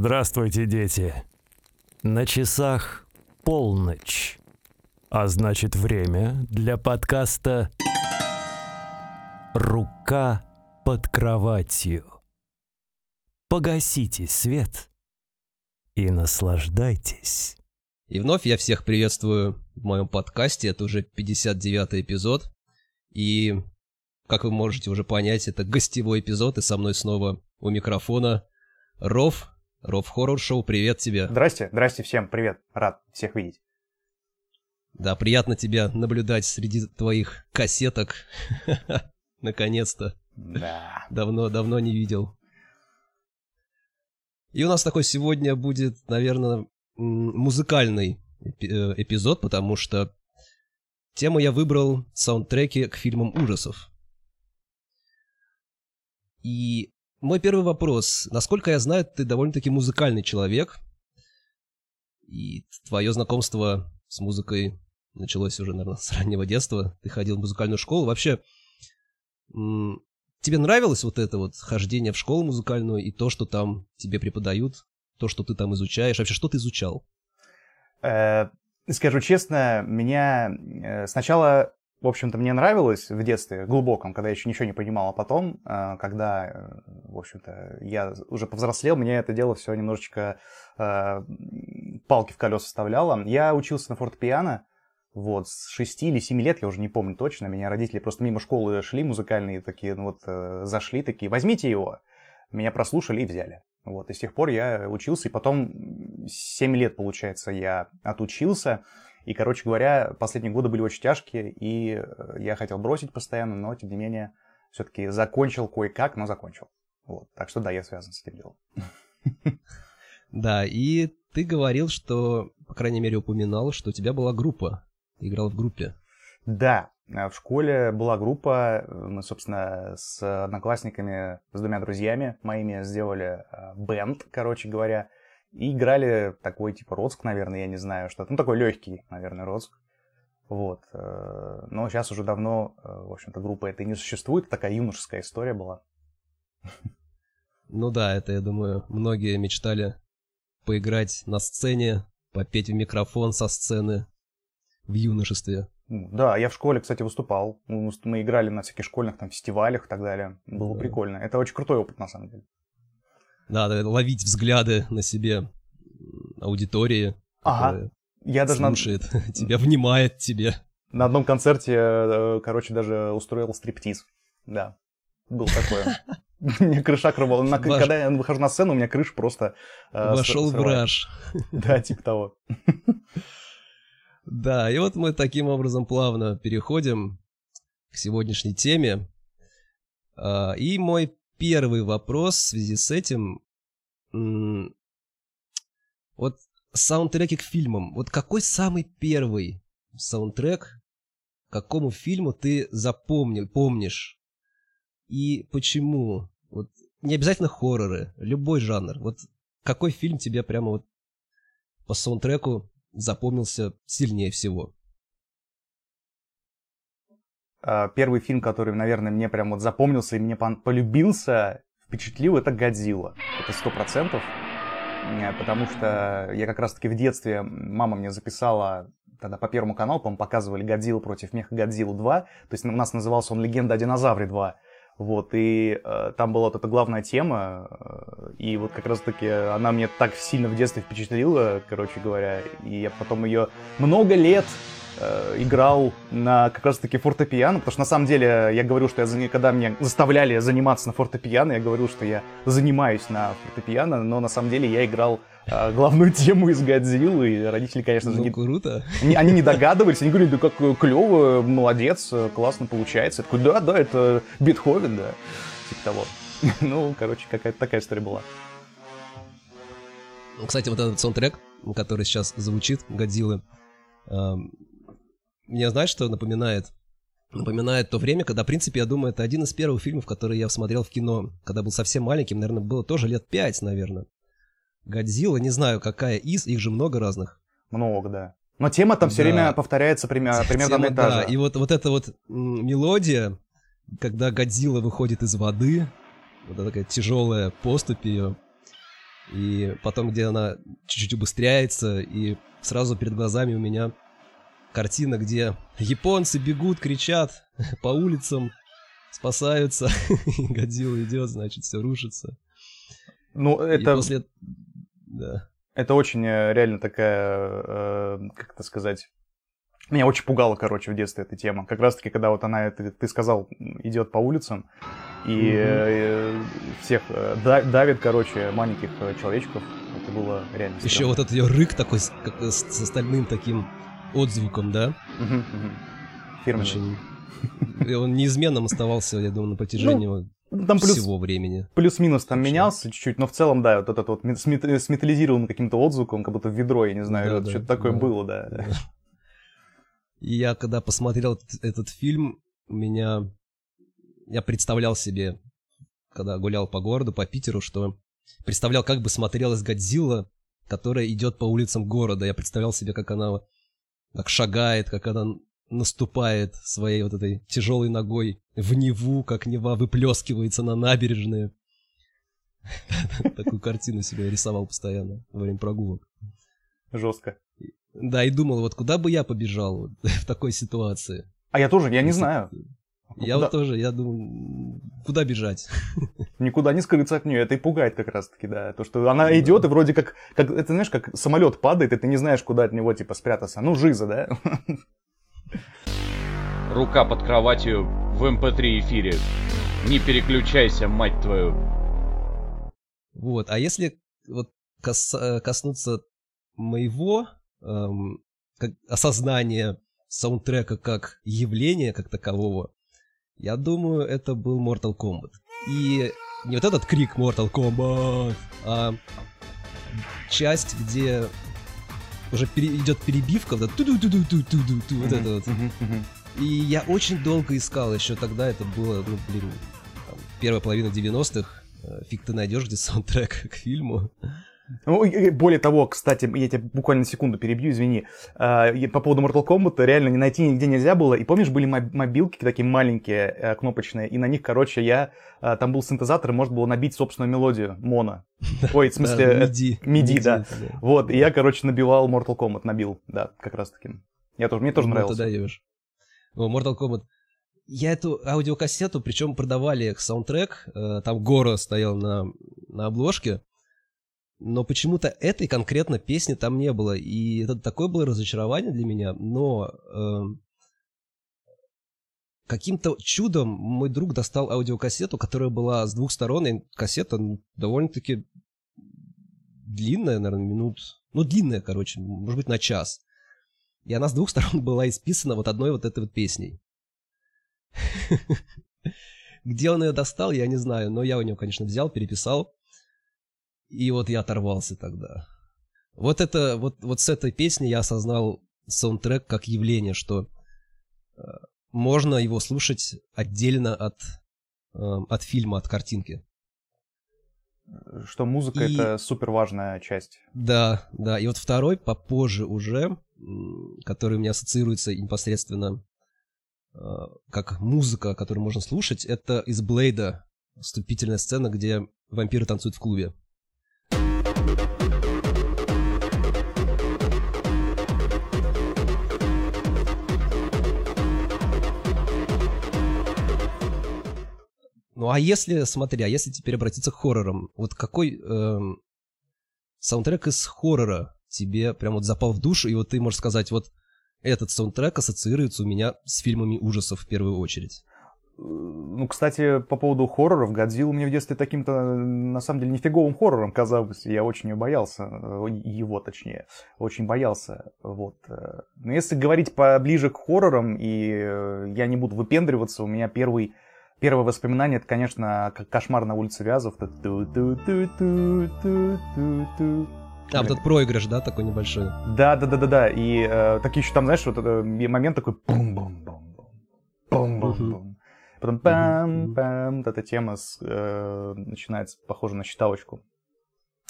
Здравствуйте, дети. На часах полночь. А значит, время для подкаста «Рука под кроватью». Погасите свет и наслаждайтесь. И вновь я всех приветствую в моем подкасте. Это уже 59-й эпизод. И, как вы можете уже понять, это гостевой эпизод. И со мной снова у микрофона Ров. Ров Хоррор Шоу, привет тебе. Здрасте, здрасте всем, привет. Рад всех видеть. Да, приятно тебя наблюдать среди твоих кассеток. Наконец-то. Да. Давно, давно не видел. И у нас такой сегодня будет, наверное, музыкальный э, эпизод, потому что тему я выбрал саундтреки к фильмам ужасов. И мой первый вопрос. Насколько я знаю, ты довольно-таки музыкальный человек. И твое знакомство с музыкой началось уже, наверное, с раннего детства. Ты ходил в музыкальную школу. Вообще, тебе нравилось вот это вот хождение в школу музыкальную и то, что там тебе преподают, то, что ты там изучаешь? Вообще, что ты изучал? Э, скажу честно, меня э, сначала в общем-то, мне нравилось в детстве, глубоком, когда я еще ничего не понимал, а потом, э, когда, э, в общем-то, я уже повзрослел, мне это дело все немножечко э, палки в колеса вставляло. Я учился на фортепиано, вот, с 6 или 7 лет, я уже не помню точно, меня родители просто мимо школы шли музыкальные такие, ну вот, зашли такие, возьмите его. Меня прослушали и взяли. Вот, и с тех пор я учился, и потом 7 лет, получается, я отучился, и, короче говоря, последние годы были очень тяжкие, и э, я хотел бросить постоянно, но, тем не менее, все-таки закончил кое-как, но закончил. Вот. Так что да, я связан с этим делом. Да, и ты говорил, что, по крайней мере, упоминал, что у тебя была группа. Ты играл в группе. Да, э, в школе была группа, мы, собственно, с одноклассниками, с двумя друзьями моими сделали э, бенд, короче говоря, и играли такой, типа, Роцк, наверное, я не знаю, что-то. Ну, такой легкий, наверное, Роцк. Вот. Э, но сейчас уже давно, э, в общем-то, группа этой не существует. Такая юношеская история была. Ну да, это, я думаю, многие мечтали поиграть на сцене, попеть в микрофон со сцены в юношестве. Да, я в школе, кстати, выступал. Мы играли на всяких школьных там фестивалях и так далее. Было да. прикольно. Это очень крутой опыт, на самом деле. Надо ловить взгляды на себе аудитории, ага. Я даже слушает на... тебя, внимает тебе. На одном концерте, э, короче, даже устроил стриптиз. Да, был такое. Мне крыша рвала. На, Ваш... Когда я выхожу на сцену, у меня крыша просто... Э, Вошел в раж. Да, типа того. Да, и вот мы таким образом плавно переходим к сегодняшней теме. А, и мой первый вопрос в связи с этим. Вот саундтреки к фильмам. Вот какой самый первый саундтрек, какому фильму ты запомнил, помнишь? И почему? Вот не обязательно хорроры, любой жанр. Вот какой фильм тебе прямо вот по саундтреку запомнился сильнее всего? А, первый фильм, который, наверное, мне прям вот запомнился и мне полюбился, впечатлил, это «Годзилла». Это сто процентов. Э, потому что я как раз-таки в детстве, мама мне записала тогда по Первому каналу, по-моему, показывали «Годзилла против меха Годзилла 2». То есть у нас назывался он «Легенда о динозавре 2». Вот, и э, там была вот эта главная тема, э, и вот как раз-таки она мне так сильно в детстве впечатлила, короче говоря, и я потом ее много лет Э, играл на как раз-таки фортепиано, потому что на самом деле я говорю, что я, когда меня заставляли заниматься на фортепиано, я говорил, что я занимаюсь на фортепиано, но на самом деле я играл э, главную тему из Годзиллы, и родители, конечно же, ну, не... круто. Они, они не догадывались, они говорили, да как клево, молодец, классно получается. Я такой, да, да, это Бетховен, да, типа того. Ну, короче, какая-то такая история была. Кстати, вот этот саундтрек, который сейчас звучит, Годзиллы, эм, мне знаешь, что напоминает? Напоминает то время, когда, в принципе, я думаю, это один из первых фильмов, которые я смотрел в кино, когда был совсем маленьким, наверное, было тоже лет пять, наверное. Годзилла, не знаю, какая из, их же много разных. Много, да. Но тема там все да. время повторяется примерно, примерно тема, да. И вот, вот эта вот мелодия, когда Годзилла выходит из воды, вот такая тяжелая поступь ее, И потом, где она чуть-чуть убыстряется, и сразу перед глазами у меня картина, где японцы бегут, кричат по улицам, спасаются, и Годзилла идет, значит, все рушится. Ну, это... И после... Да. Это очень э, реально такая, э, как это сказать, меня очень пугала, короче, в детстве эта тема. Как раз-таки, когда вот она, ты, ты сказал, идет по улицам и э, всех давит, короче, маленьких человечков. Это было реально Еще вот этот ее рык такой как, с, с остальным таким отзвуком, да? Фирменный. Очень... И он неизменным оставался, я думаю, на протяжении ну, там плюс, всего времени. Плюс-минус там Вообще. менялся чуть-чуть, но в целом, да, вот этот вот с, с металлизированным каким-то отзвуком, как будто в ведро, я не знаю, да, да, что-то такое да, было, да. да. И я, когда посмотрел этот, этот фильм, меня... Я представлял себе, когда гулял по городу, по Питеру, что представлял, как бы смотрелась Годзилла, которая идет по улицам города. Я представлял себе, как она так шагает, как она наступает своей вот этой тяжелой ногой в Неву, как Нева выплескивается на набережные. Такую картину себе рисовал постоянно во время прогулок. Жестко. Да, и думал, вот куда бы я побежал в такой ситуации. А я тоже, я не знаю. Я куда? вот тоже, я думаю, куда бежать? Никуда не скрыться от нее, это и пугает как раз-таки, да. То, что она идет, и вроде как, как, это знаешь, как самолет падает, и ты не знаешь, куда от него, типа, спрятаться. Ну, жиза, да? Рука под кроватью в МП3 эм эфире. Не переключайся, мать твою. Вот, а если вот кос, э, коснуться моего эм, как осознание саундтрека как явления как такового, я думаю, это был Mortal Kombat. И не вот этот крик Mortal Kombat, а часть, где уже пере, идет перебивка, вот, ту -ду -ду -ду -ду -ду -ду, вот это вот. И я очень долго искал, еще тогда это было, ну, блин, там, первая половина 90-х, э, фиг ты найдешь где саундтрек к фильму. Ну, более того, кстати, я тебя буквально секунду перебью, извини. А, по поводу Mortal Kombat реально не найти нигде нельзя было. И помнишь, были мобилки такие маленькие, э, кнопочные, и на них, короче, я... А, там был синтезатор, и можно было набить собственную мелодию, моно. Ой, в смысле... MIDI. MIDI, да. Вот, и я, короче, набивал Mortal Kombat, набил, да, как раз таки. Я тоже, мне тоже ну, нравился. ты даешь. Mortal Kombat. Я эту аудиокассету, причем продавали саундтрек, э, там Гора стоял на, на обложке, но почему-то этой конкретно песни там не было. И это такое было разочарование для меня. Но э, каким-то чудом мой друг достал аудиокассету, которая была с двух сторон. И кассета довольно-таки длинная, наверное, минут... Ну, длинная, короче, может быть, на час. И она с двух сторон была исписана вот одной вот этой вот песней. Где он ее достал, я не знаю, но я у него, конечно, взял, переписал. И вот я оторвался тогда. Вот это, вот, вот с этой песни я осознал саундтрек как явление, что э, можно его слушать отдельно от, э, от фильма, от картинки. Что музыка и... это супер важная часть. Да, да. И вот второй попозже уже, который у меня ассоциируется непосредственно э, как музыка, которую можно слушать, это из Блейда вступительная сцена, где вампиры танцуют в клубе. А если, смотри, а если теперь обратиться к хоррорам, вот какой эм, саундтрек из хоррора тебе прям вот запал в душу, и вот ты можешь сказать, вот этот саундтрек ассоциируется у меня с фильмами ужасов в первую очередь. Ну, кстати, по поводу хорроров, Годзилла мне в детстве таким-то, на самом деле, нифиговым хоррором казался. Я очень боялся, э, его точнее, очень боялся. Вот. Но если говорить поближе к хоррорам, и э, я не буду выпендриваться, у меня первый Первое воспоминание, это, конечно, кошмар на улице Вязов. А, вот этот проигрыш, да, такой небольшой? Да, да, да, да, да. И э, так еще там, знаешь, вот этот момент такой бум-бум-бум. Бум-бум-бум. Потом пам-пам. Вот эта тема с, э, начинается, похоже на считалочку.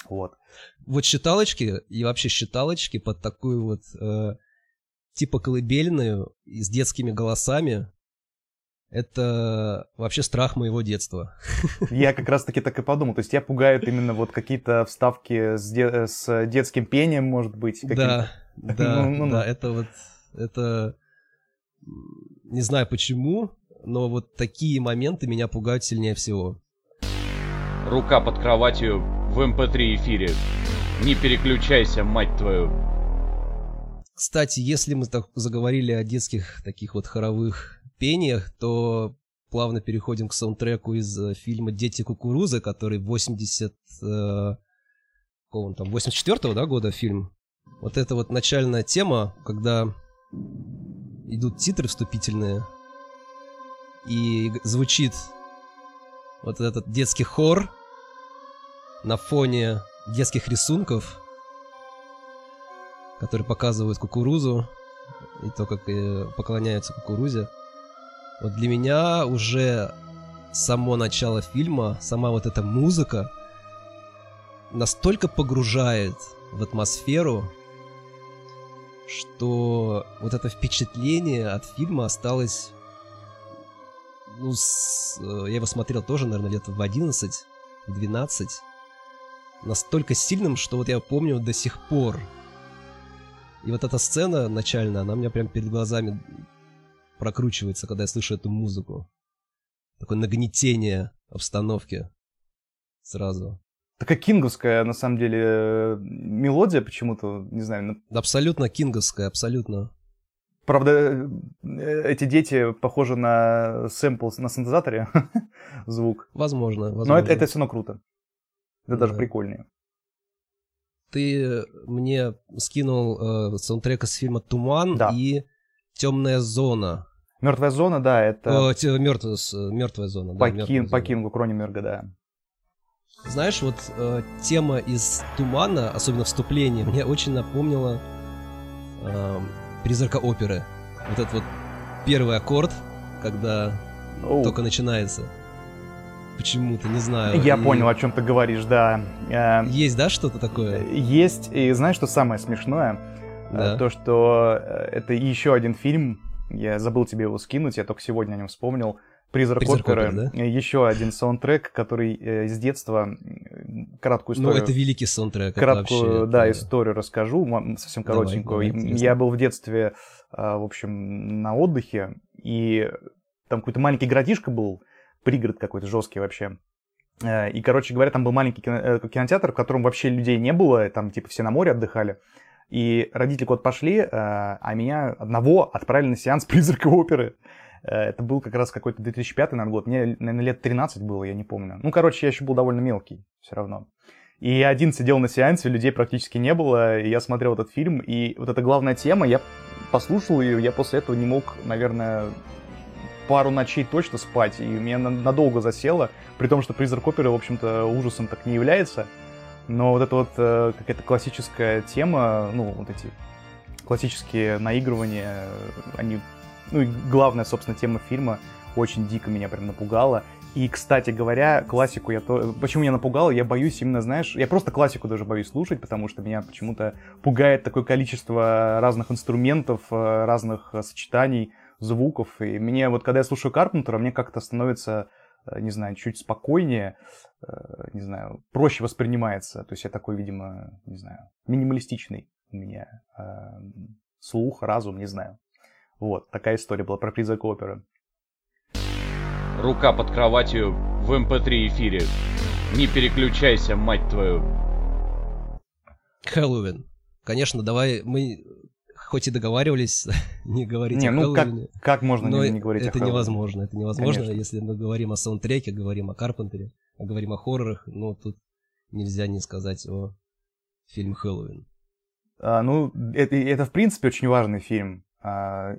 Вот. Вот считалочки и вообще считалочки под такую вот э, типа колыбельную и с детскими голосами Это вообще страх моего детства. Я как раз-таки так и подумал. То есть тебя пугают именно вот какие-то вставки с, де- с детским пением, может быть? Да, да, Ну, ну, ну. да, это вот, это, не знаю почему, но вот такие моменты меня пугают сильнее всего. Рука под кроватью в МП3 эфире. Не переключайся, мать твою. Кстати, если мы так заговорили о детских таких вот хоровых пениях, то плавно переходим к саундтреку из э, фильма «Дети кукурузы», который 80... э, он там, 84-го, да, года фильм? Вот эта вот начальная тема, когда идут титры вступительные, и звучит вот этот детский хор на фоне детских рисунков, которые показывают кукурузу и то, как э, поклоняются кукурузе. Вот для меня уже само начало фильма, сама вот эта музыка настолько погружает в атмосферу, что вот это впечатление от фильма осталось... Ну, с- э, я его смотрел тоже, наверное, лет в 11, в 12. Настолько сильным, что вот я помню до сих пор. И вот эта сцена начальная, она у меня прям перед глазами прокручивается, когда я слышу эту музыку. Такое нагнетение обстановки сразу. Такая кинговская, на самом деле, э, мелодия почему-то, не знаю. Абсолютно кинговская, абсолютно. Правда, э, эти дети похожи на сэмпл на синтезаторе, звук. Возможно, возможно. Но это, это все равно круто. Это даже Да. прикольнее. Ты мне скинул э, саундтрек из фильма «Туман» Да. и «Темная зона». Мертвая зона, да, это мертвая, мертвая зона. да, по, «Мёртвая Кин- по зона». Кингу Кронимерга, да. Знаешь, вот э, тема из «Тумана», особенно вступление, мне очень напомнила э, «Призрака оперы». Вот этот вот первый аккорд, когда Оу. только начинается. Почему-то, не знаю. Я И понял, о чем ты говоришь, да. Э, Есть, да, что-то такое? Есть, и знаешь, что самое смешное? Э, Да. То, что э, это еще один фильм, я забыл тебе его скинуть, я только сегодня о нем вспомнил. «Призрак, «Призрак оперы». оперы», да? Еще один саундтрек, который э, с детства, краткую Ну, историю... это великий саундтрек. краткую, вообще, да, это- историю расскажу, совсем коротенькую. давай, я был в детстве, а, в общем, на отдыхе, и там какой-то маленький городишко был, пригород какой-то жесткий вообще. Э, И, короче говоря, там был маленький э, кинотеатр, в котором вообще людей не было, там типа все на море отдыхали. И родители куда-то пошли, э, а меня одного отправили на сеанс призрака оперы. Э, Это был как раз какой-то 2005 наверное, год. Мне, наверное, лет 13 было, я не помню. Ну, короче, я еще был довольно мелкий все равно. И я один сидел на сеансе, людей практически не было, и я смотрел этот фильм, и вот эта главная тема, я послушал ее, я после этого не мог, наверное, пару ночей точно спать, и меня на- надолго засело, при том, что «Призрак оперы», в общем-то, ужасом так не является, но вот эта вот э, какая-то классическая тема, ну, вот эти классические наигрывания, они, ну, и главная, собственно, тема фильма очень дико меня прям напугала, и, кстати говоря, классику я то... Почему меня напугало? Я боюсь именно, знаешь... Я просто классику даже боюсь слушать, потому что меня почему-то пугает такое количество разных инструментов, э, разных э, сочетаний, звуков. И мне вот, когда я слушаю Карпентера, мне как-то становится, не знаю, чуть спокойнее, э, не знаю, проще воспринимается. То есть я такой, видимо, не знаю, минималистичный у меня э, слух, разум, не знаю. Вот, такая история была про призрак оперы. Рука под кроватью в МП3 эфире. Не переключайся, мать твою. Хэллоуин. Конечно, давай мы хоть и договаривались не говорить Не, о ну как, Хэллоуине, как можно но не, не говорить о это Хэллоуине? невозможно. Это невозможно, Конечно. если мы говорим о саундтреке, говорим о Карпентере, а говорим о хоррорах, ну тут нельзя не сказать о фильме Хэллоуин. А, ну, это, это, в принципе, очень важный фильм. А,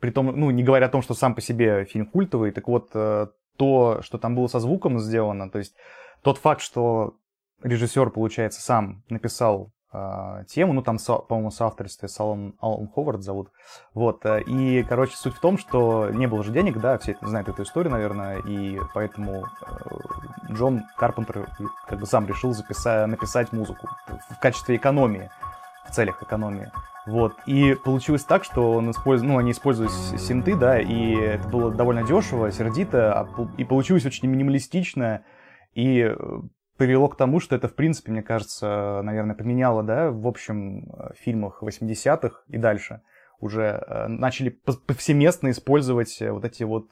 притом, ну, не говоря о том, что сам по себе фильм культовый, так вот, э, то, что там было со звуком сделано, то есть тот факт, что режиссер, получается, сам написал а, тему, ну, там, по-моему, соавторстве с Аллан, Аллан Ховард зовут, вот, э, и, короче, суть в том, что не было же денег, да, все знают эту историю, наверное, и поэтому э, Джон Карпентер как бы сам решил записать, написать музыку в качестве экономии в целях экономии. Вот. И получилось так, что он использ... ну, они используют синты, да, и это было довольно дешево, сердито, а и получилось очень минималистично, и э, привело к тому, что это, в принципе, мне кажется, наверное, поменяло, да, в общем, э, фильмах 80-х и дальше уже э, начали повсеместно использовать вот эти вот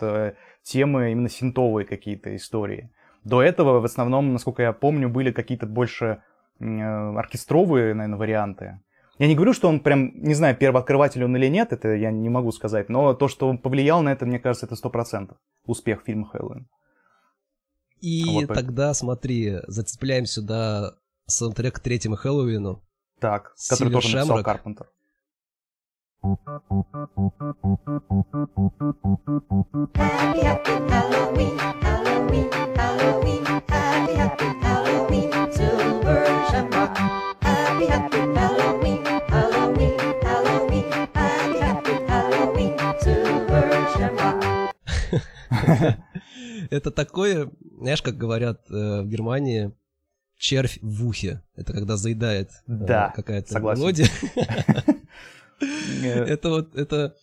темы, именно синтовые какие-то истории. До этого, в основном, насколько я помню, были какие-то больше оркестровые, наверное, варианты. Я не говорю, что он прям, не знаю, первооткрыватель он или нет, это я не могу сказать, но то, что он повлиял на это, мне кажется, это сто процентов успех фильма Хэллоуин. И вот тогда, смотри, зацепляем сюда саундтрек к третьему Хэллоуину. Так, который тоже Шемрак. написал Карпентер. Happy, happy Halloween, Halloween, Halloween, happy, happy Halloween, Silver Shamrock. Happy, happy Halloween, Halloween, Halloween, happy, happy Halloween, Silver Shamrock. Это такое, знаешь, как говорят э, в Германии, червь в ухе. Это когда заедает э, да, какая-то мелодия. Это вот, это...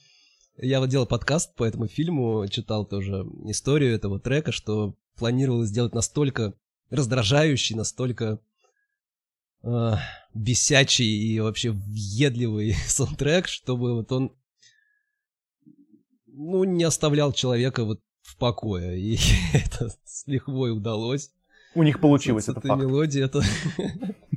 Я вот делал подкаст по этому фильму, читал тоже историю этого трека, что планировалось сделать настолько раздражающий, настолько э, бесячий и вообще въедливый саундтрек, чтобы вот он ну, не оставлял человека вот в покое. И это с лихвой удалось. У них получилось, это факт. мелодия, это...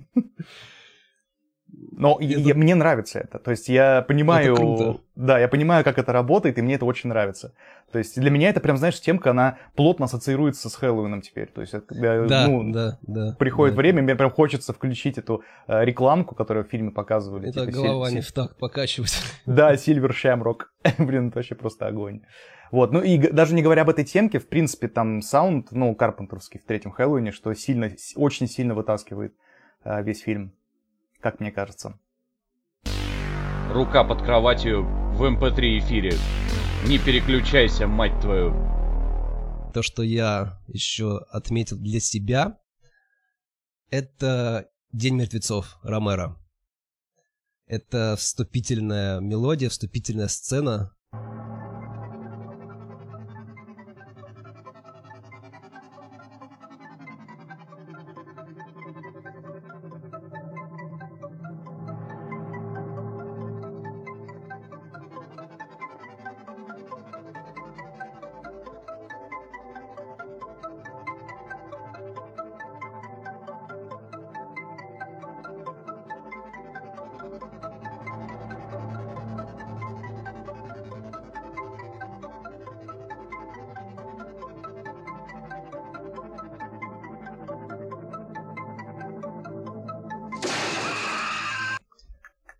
Но это... Я, мне нравится это. То есть я понимаю... Это круто. Да, я понимаю, как это работает, и мне это очень нравится. То есть для меня это прям, знаешь, темка, она плотно ассоциируется с Хэллоуином теперь. То есть это, когда да, ну, да, да, приходит да. время, мне прям хочется включить эту э, рекламку, которую в фильме показывали. Это типа, голова не в такт покачивать. Да, Сильвер Шамрок. Блин, это вообще просто огонь. Вот, ну и даже не говоря об этой темке, в принципе, там саунд, ну, карпентерский в третьем Хэллоуине, что сильно, очень сильно вытаскивает э, весь фильм как мне кажется. Рука под кроватью в МП3 эм эфире. Не переключайся, мать твою. То, что я еще отметил для себя, это День мертвецов Ромеро. Это вступительная мелодия, вступительная сцена,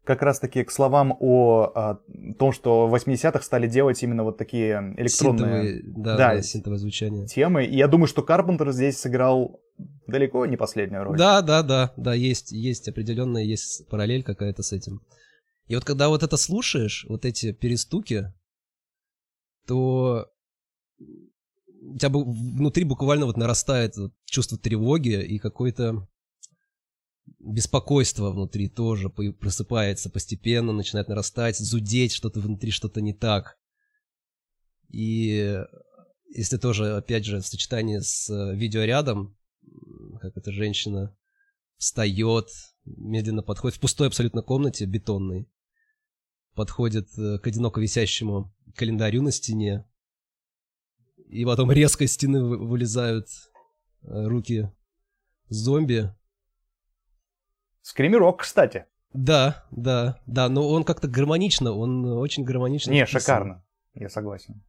как раз-таки к словам о, о том, что в 80-х стали делать именно вот такие электронные синтовые, да, да, да, синтовое звучание. темы. И я думаю, что Карпентер здесь сыграл далеко не последнюю роль. Да, да, да, да, есть, есть определенная, есть параллель какая-то с этим. И вот когда вот это слушаешь, вот эти перестуки, то у тебя внутри буквально вот нарастает чувство тревоги и какой-то беспокойство внутри тоже просыпается постепенно, начинает нарастать, зудеть, что-то внутри, что-то не так. И если тоже, опять же, в сочетании с э, видеорядом, как эта женщина встает, медленно подходит в пустой абсолютно комнате, бетонной, подходит э, к одиноко висящему календарю на стене, и потом резко из стены вылезают э, руки зомби, Скримерок, кстати. Да, да, да, но он как-то гармонично, он очень гармонично. Не, написан. шикарно, я согласен.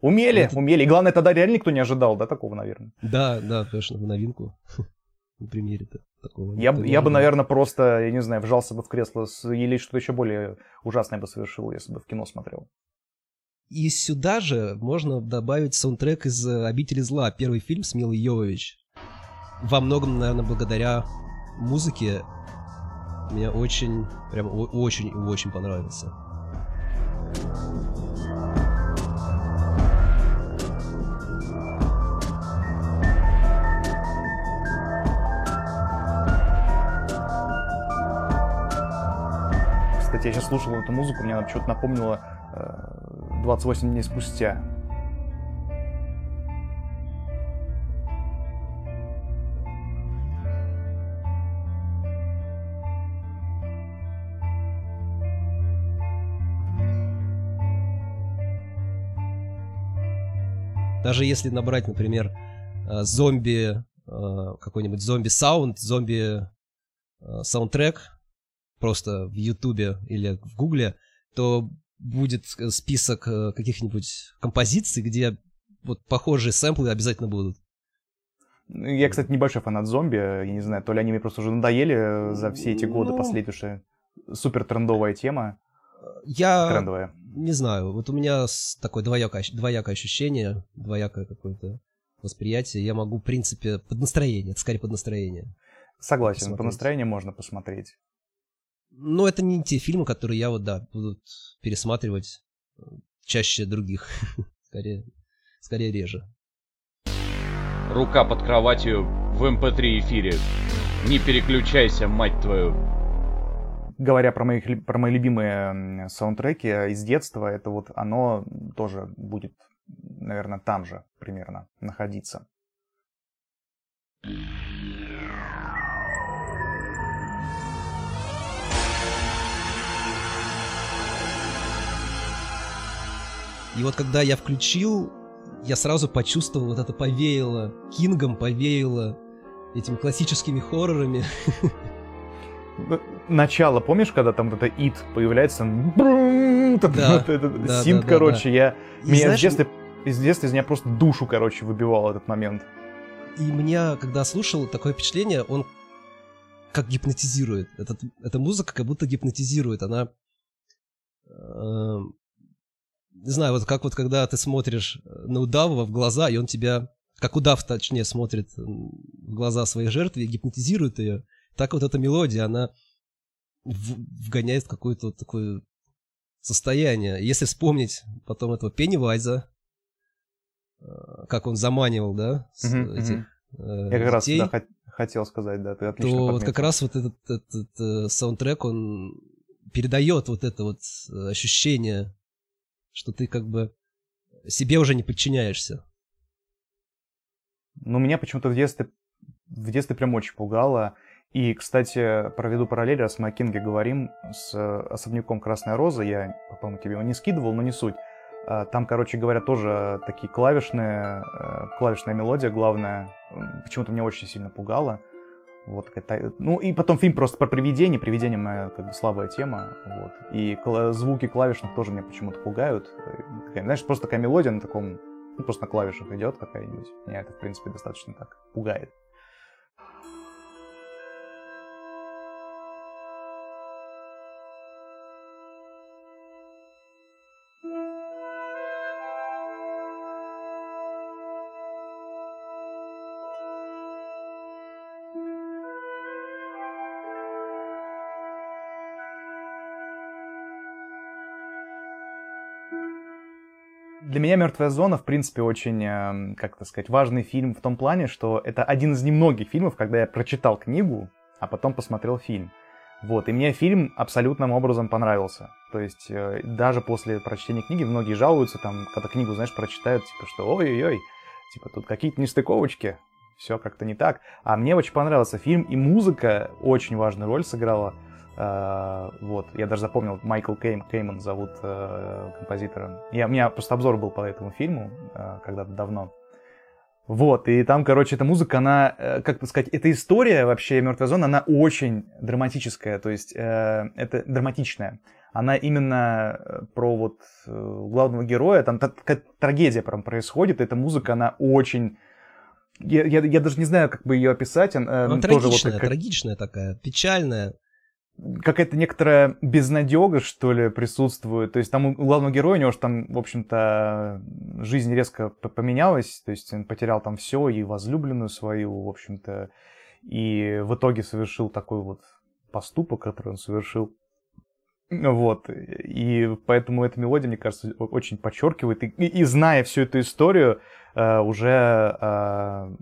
Умели, это... умели. И главное, тогда реально никто не ожидал, да, такого, наверное. Да, да, конечно, в новинку. На примере-то такого. Я, я бы, наверное, просто, я не знаю, вжался бы в кресло с... или что-то еще более ужасное бы совершил, если бы в кино смотрел. И сюда же можно добавить саундтрек из «Обители зла», первый фильм с Милой Йовович. Во многом, наверное, благодаря музыки мне очень, прям очень и очень понравился. Кстати, я сейчас слушал эту музыку, мне она почему-то напомнила э, 28 дней спустя. Даже если набрать, например, э, зомби, э, какой-нибудь зомби-саунд, зомби-саундтрек, просто в Ютубе или в Гугле, то будет список э, каких-нибудь композиций, где вот похожие сэмплы обязательно будут. Я, кстати, небольшой фанат зомби, я не знаю, то ли они мне просто уже надоели за все эти годы Ну. последующие. Супер трендовая тема, Я трендовая. Не знаю, вот у меня такое двоякое, двоякое ощущение, двоякое какое-то восприятие. Я могу, в принципе, под настроение, это скорее под настроение. Согласен, по посмотреть. настроению можно посмотреть. Но это не те фильмы, которые я вот, да, буду пересматривать э, чаще других. скорее, скорее реже. Рука под кроватью в МП3 эфире. Не переключайся, мать твою. Говоря про, моих, про мои любимые саундтреки из детства, это вот оно тоже будет, наверное, там же примерно находиться. И вот когда я включил, я сразу почувствовал вот это повеяло Кингом, повеяло этими классическими хоррорами. Начало, помнишь, когда там вот это ит появляется? брум, Да, вот этот да, синт, да, да, короче, я... И меня знаешь, с детства, из детства из меня просто душу, короче, выбивал этот момент. И меня, когда слушал, такое впечатление, он как гипнотизирует. Этот, эта музыка как будто гипнотизирует. Она... э, не знаю, вот как вот когда ты смотришь на удава в глаза, и он тебя, как удав, точнее, смотрит в глаза своей жертвы и гипнотизирует ее, так вот эта мелодия, она вгоняет в какое-то вот такое состояние. Если вспомнить потом этого Пеннивайза, э, как он заманивал, да, Мгм, этих мгм. э, Я как раз детей, да, хот- хотел сказать, да, ты отлично то вот подметил. как раз вот этот, этот, э, саундтрек, он передает вот это вот ощущение, что ты как бы себе уже не подчиняешься. Но меня почему-то в детстве, в детстве прям очень пугало. И, кстати, проведу параллель, раз мы о Кинге говорим, с э, особняком «Красная роза». Я, по-моему, тебе его не скидывал, но не суть. А, Там, короче говоря, тоже такие клавишные, э, клавишная мелодия главная. Почему-то меня очень сильно пугало. Вот какая-то- Ну, и потом фильм просто про привидение. Привидение моя как бы слабая тема. Вот. И кла- звуки клавишных тоже меня почему-то пугают. Э, Знаешь, просто такая мелодия на таком ну, просто на клавишах идет какая-нибудь. Меня это, в принципе, достаточно так пугает. Меня «Мертвая зона», в принципе, очень, эм, как это сказать, важный фильм в том плане, что это один из немногих фильмов, когда я прочитал книгу, а потом посмотрел фильм. Вот, и мне фильм абсолютным образом понравился. То есть, э, даже после прочтения книги многие жалуются, там, когда книгу, знаешь, прочитают, типа, что ой-ой-ой, типа, тут какие-то нестыковочки, все как-то не так. А мне очень понравился фильм, и музыка очень важную роль сыграла. Э, вот, я даже запомнил, Майкл Кейм, Кейман зовут э, композитора. Я, у меня просто обзор был по этому фильму э, когда-то давно. Вот, и там, короче, эта музыка, она, как бы сказать, эта история вообще «Мертвая зона», она очень драматическая, то есть э, это драматичная. Она именно про вот главного героя, там та- такая трагедия прям происходит, эта музыка, она очень... Я, я, я даже не знаю, как бы ее описать. он, э, Она тоже вот трагичная, как- как- трагичная такая, печальная. Какая-то некоторая безнадега, что ли, присутствует. То есть там у главного героя, у него же там, в общем-то, жизнь резко поменялась. То есть он потерял там все, и возлюбленную свою, в общем-то. И в итоге совершил такой вот поступок, который он совершил. Вот. И поэтому эта мелодия, мне кажется, очень подчеркивает. И, и- и зная всю эту историю, э, уже э,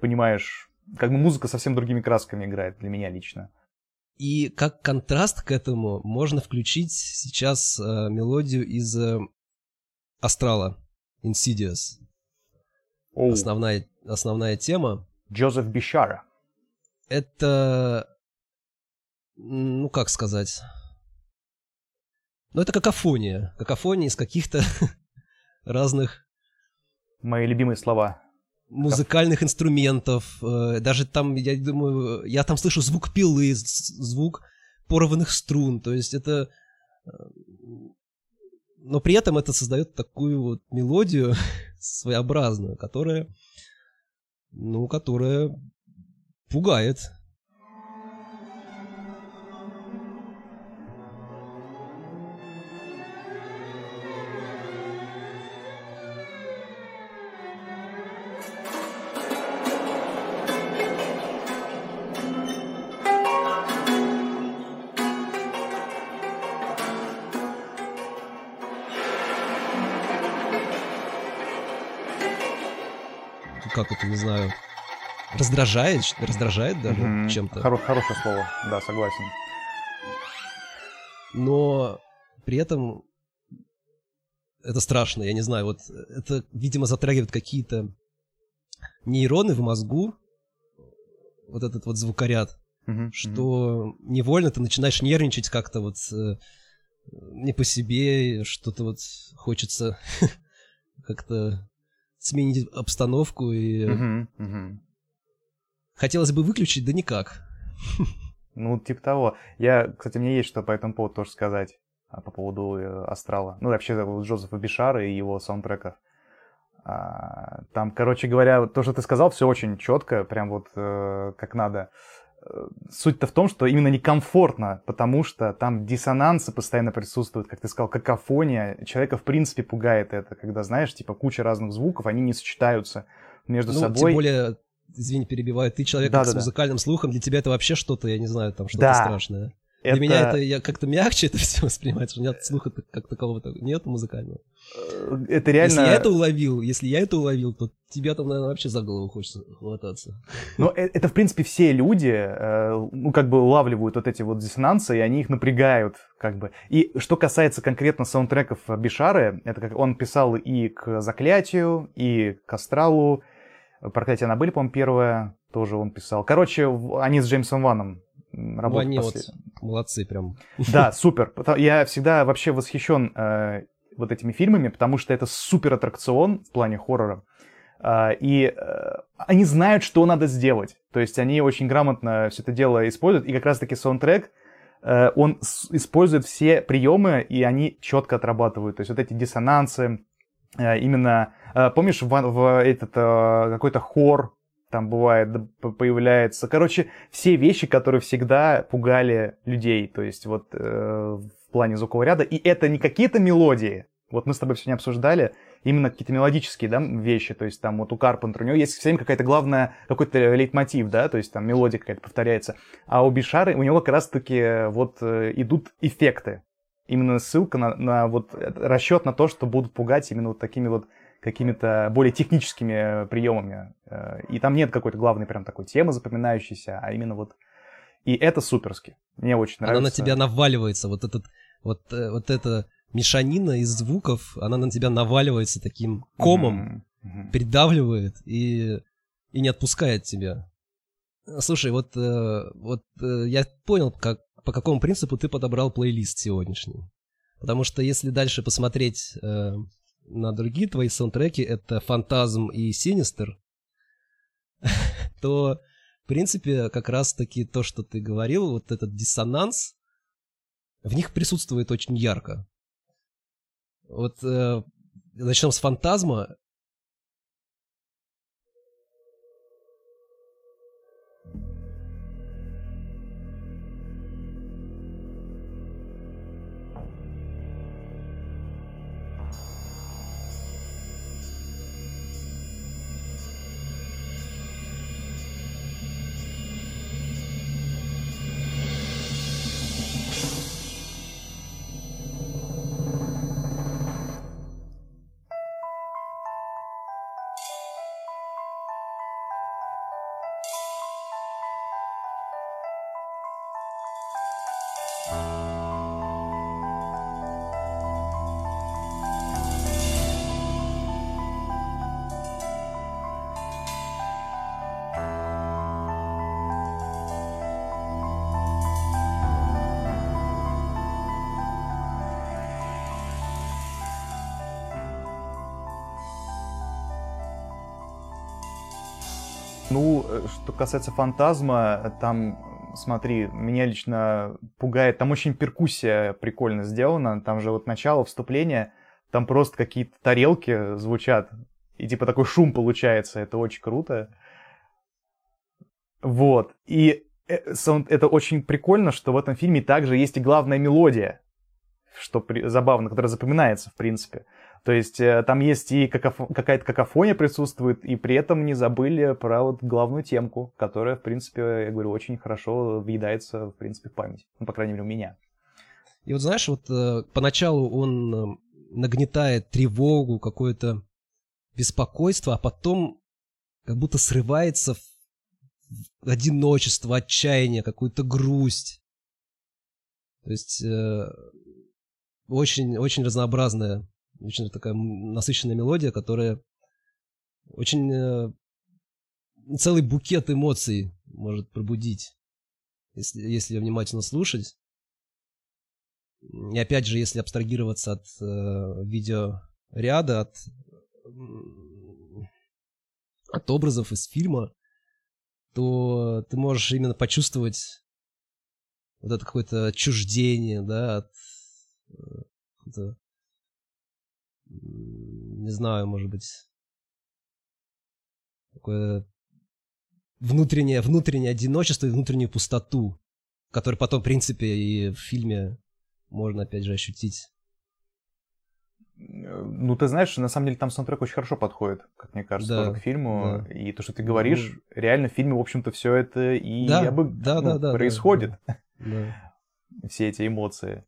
понимаешь, как бы музыка совсем другими красками играет для меня лично. И как контраст к этому можно включить сейчас э, мелодию из э, Астрала, Insidious. Оу, Основная, основная тема. Джозеф Бишара. Это, ну как сказать, ну это какофония. Какофония из каких-то разных Мои любимые слова. Музыкальных инструментов. э, Даже там, я думаю, я там слышу звук пилы, звук порванных струн. То есть это... э, Но при этом это создает такую вот мелодию своеобразную, которая... Ну, которая пугает. Раздражает, раздражает даже Мгм. чем-то. Хоро- хорошее слово, да, согласен. но при этом это страшно, я не знаю, вот это, видимо, затрагивает какие-то нейроны в мозгу, вот этот вот звукоряд, мгм. что невольно ты начинаешь нервничать как-то вот э, не по себе, что-то вот хочется как-то сменить обстановку и Мгм, мгм. Хотелось бы выключить, да никак. Ну, типа того. Я, кстати, мне есть что по этому поводу тоже сказать. а, По поводу э, Астрала. Ну, вообще, Джозефа Бишара и его саундтреков. А, Там, короче говоря, то, что ты сказал, все очень четко, прям вот э, как надо. Э, Суть-то в том, что именно некомфортно, потому что там диссонансы постоянно присутствуют, как ты сказал, какофония. Человека, в принципе, пугает это, когда, знаешь, типа куча разных звуков, они не сочетаются между ну, собой. тем более, извини, перебиваю, ты человек Да-да-да. с музыкальным слухом, для тебя это вообще что-то, я не знаю, там что-то Да. страшное. Для меня это я как-то мягче это все воспринимать, что у меня слуха как такового нет музыкального. Э, Это реально... Если я это уловил, если я это уловил, то тебя там, наверное, вообще за голову хочется хвататься. Но э- это, в принципе, все люди, э, ну, как бы улавливают вот эти вот диссонансы, и они их напрягают, как бы. И что касается конкретно саундтреков Бишары, это как он писал и к «Заклятию», и к «Астралу», «Проклятие Аннабель», по-моему, первое тоже он писал. Короче, они с Джеймсом Ваном работают они вот послед- молодцы прям. Да, супер. Я всегда вообще восхищен э, вот этими фильмами, потому что это супер аттракцион в плане хоррора. А, и э, они знают, что надо сделать. То есть они очень грамотно все это дело используют. И как раз-таки саундтрек, э, он с- использует все приемы, и они четко отрабатывают. То есть вот эти диссонансы, именно... э, помнишь, в, в этот э, какой-то хор там бывает, появляется. Короче, все вещи, которые всегда пугали людей. То есть вот э, в плане звукового ряда. И это не какие-то мелодии. Вот мы с тобой сегодня обсуждали именно какие-то мелодические да, вещи. То есть там вот у Карпентера, у него есть все время какая-то главная, какой-то лейтмотив, да, то есть там мелодия какая-то повторяется. А у Бишары, у него как раз-таки вот э, идут эффекты. Именно ссылка на, на вот расчет на то, что будут пугать именно вот такими вот какими-то более техническими э, приемами. Э, И там нет какой-то главной прям такой темы запоминающейся, а именно вот... И это суперски. Мне очень нравится. Она на тебя наваливается, вот этот, вот, э, вот эта мешанина из звуков, она на тебя наваливается таким комом. Мгм. придавливает и, и не отпускает тебя. Слушай, вот, вот я понял, как, по какому принципу ты подобрал плейлист сегодняшний. Потому что если дальше посмотреть э, на другие твои саундтреки, это Фантазм и Синистер, то, в принципе, как раз-таки то, что ты говорил, вот этот диссонанс, в них присутствует очень ярко. Вот э, начнем с Фантазма. Что касается фантазма, там, смотри, меня лично пугает, там очень перкуссия прикольно сделана, там же вот начало, вступление, там просто какие-то тарелки звучат, и типа такой шум получается, это очень круто. Вот, и э, это очень прикольно, что в этом фильме также есть и главная мелодия, что при... забавно, которая запоминается, в принципе. То есть э, там есть и какоф... какая-то какофония присутствует, и при этом не забыли про вот главную темку, которая, в принципе, я говорю, очень хорошо въедается, в принципе, в память. Ну, по крайней мере, у меня. И вот знаешь, вот э, поначалу он э, нагнетает тревогу, какое-то беспокойство, а потом как будто срывается в одиночество, отчаяние, какую-то грусть. То есть э, очень, очень разнообразная очень такая насыщенная мелодия, которая очень э, целый букет эмоций может пробудить, если, если внимательно слушать. И опять же, если абстрагироваться от э, видеоряда, от, от образов из фильма, то ты можешь именно почувствовать вот это какое-то отчуждение, да, от э, не знаю, может быть, такое внутреннее, внутреннее одиночество и внутреннюю пустоту, которую потом, в принципе, и в фильме можно, опять же, ощутить. Ну, ты знаешь, на самом деле там саундтрек очень хорошо подходит, как мне кажется, да, тоже к фильму. Да. И то, что ты говоришь, ну, реально в фильме, в общем-то, все это и да, бы, да, ну, да, да, происходит. Да, да. Все эти эмоции.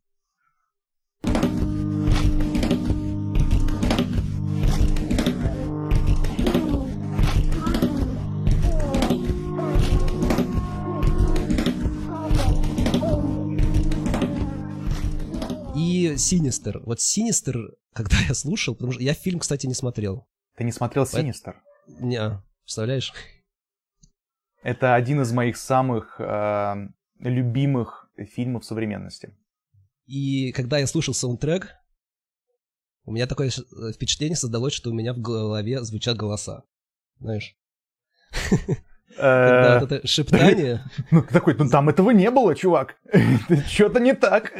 Синистер. Вот Синистер, когда я слушал, потому что я фильм, кстати, не смотрел. Ты не смотрел Синистер? Не, представляешь? Это один из моих самых э, любимых фильмов современности. И когда я слушал саундтрек, у меня такое впечатление создалось, что у меня в голове звучат голоса. Знаешь? Когда вот это шептание... Ну, такой, ну там этого не было, чувак. Что-то не так.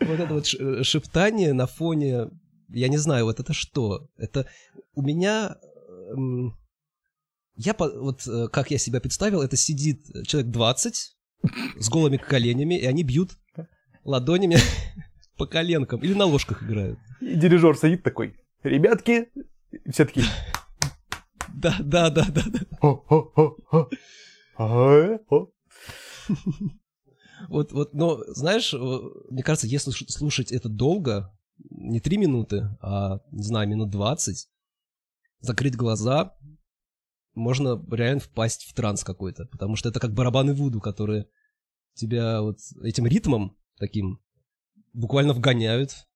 Вот это вот э, шептание на фоне, я не знаю, вот это что? Это у меня... Эм, я, вот э, как я себя представил, это сидит человек 20 с голыми коленями, и они бьют ладонями по коленкам или на ложках играют. И дирижер сидит такой, ребятки, все таки Да, да, да, да. да. Вот, вот, но, знаешь, мне кажется, если слушать это долго, не три минуты, а, не знаю, минут двадцать, закрыть глаза, можно реально впасть в транс какой-то, потому что это как барабаны Вуду, которые тебя вот этим ритмом таким буквально вгоняют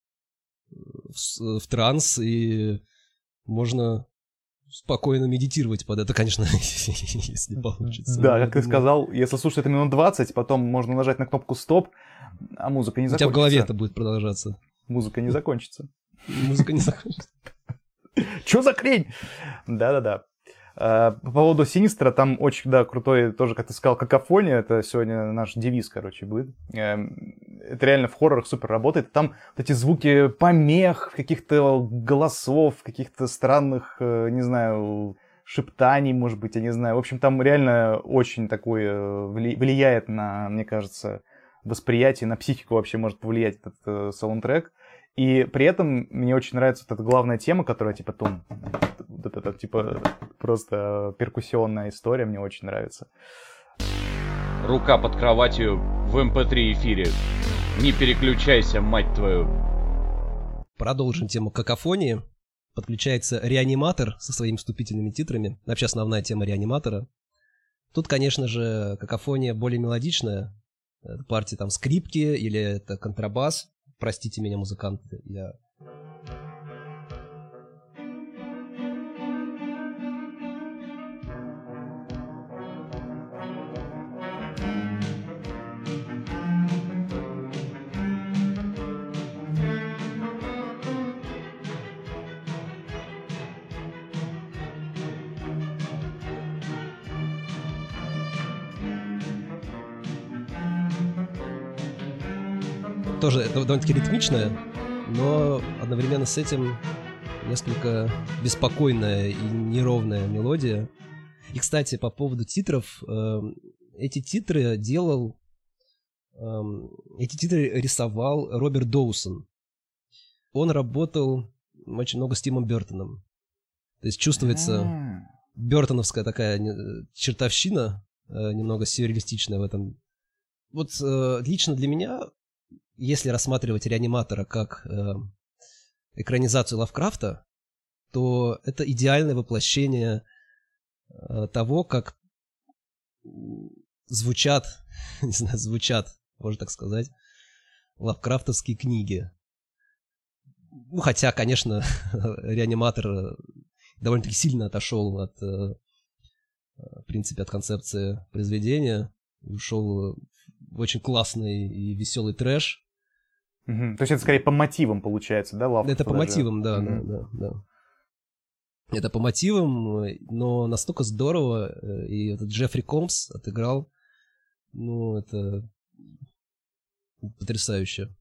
в, в транс, и можно спокойно медитировать под это, конечно, если получится. Да, как ты сказал, если слушать это минут 20, потом можно нажать на кнопку стоп, а музыка не закончится. У тебя в голове это будет продолжаться. Музыка не закончится. Музыка не закончится. Чё за хрень? Да-да-да. А, по поводу Синистра, там очень, да, крутой тоже, как ты сказал, какофония, это сегодня наш девиз, короче, будет. Эм, это реально в хоррорах супер работает. Там вот эти звуки помех, каких-то голосов, каких-то странных, э, не знаю, шептаний, может быть, я не знаю. В общем, там реально очень такое влияет на, мне кажется, восприятие, на психику вообще может повлиять этот э, саундтрек. И при этом мне очень нравится вот эта главная тема, которая типа том, вот это типа просто перкуссионная история, мне очень нравится. Рука под кроватью в МП3 эм эфире. Не переключайся, мать твою. Продолжим тему какофонии. Подключается реаниматор со своими вступительными титрами. Вообще основная тема реаниматора. Тут, конечно же, какофония более мелодичная. Это партии там скрипки или это контрабас. Простите меня, музыканты, я тоже это довольно-таки ритмичная, но одновременно с этим несколько беспокойная и неровная мелодия. И, кстати, по поводу титров, э, эти титры делал, э, эти титры рисовал Роберт Доусон. Он работал очень много с Тимом Бертоном. То есть чувствуется бертоновская такая э, чертовщина, э, немного сюрреалистичная в этом. Вот э, лично для меня, если рассматривать реаниматора как э, экранизацию Лавкрафта, то это идеальное воплощение э, того, как звучат, не знаю, звучат, можно так сказать, лавкрафтовские книги. Ну, хотя, конечно, реаниматор э, довольно-таки сильно отошел от, э, э, в принципе, от концепции произведения. Ушел в очень классный и веселый трэш. Мгм. То есть это скорее по мотивам получается, да, Лавкрафта Это по даже? мотивам, да, да, Мгм. да, да. Это по мотивам, но настолько здорово, э, и этот Джеффри Комс отыграл, ну, это потрясающе.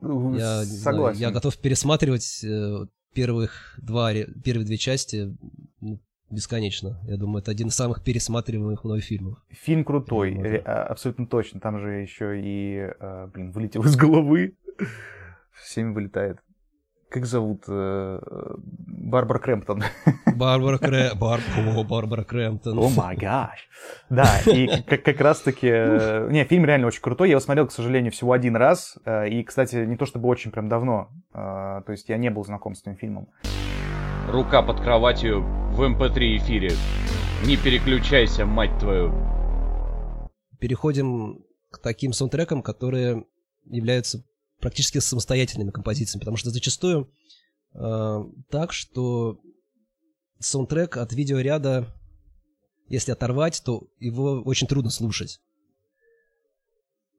Ну, Я, не знаю, Согласен. я готов пересматривать э, первых два, первые две части ну, бесконечно. Я думаю, это один из самых пересматриваемых мной фильмов. Фильм крутой, ре- а, абсолютно точно. Там же еще и, а, блин, вылетел из головы. Всеми вылетает. Как зовут? э, Барбара Крэмптон. Барбара Крэ... Бар... О, Барбара Крэмптон. О май гаш. Да, и как, как раз-таки... э, Не, фильм реально очень крутой. Я его смотрел, к сожалению, всего один раз. э, И, кстати, не то чтобы очень прям давно. То есть я не был знаком с этим фильмом. Рука под кроватью в МП3 эфире. Не переключайся, мать твою. Переходим к таким саундтрекам, которые являются практически самостоятельными композициями, потому что зачастую э, так, что саундтрек от видеоряда, если оторвать, то его очень трудно слушать.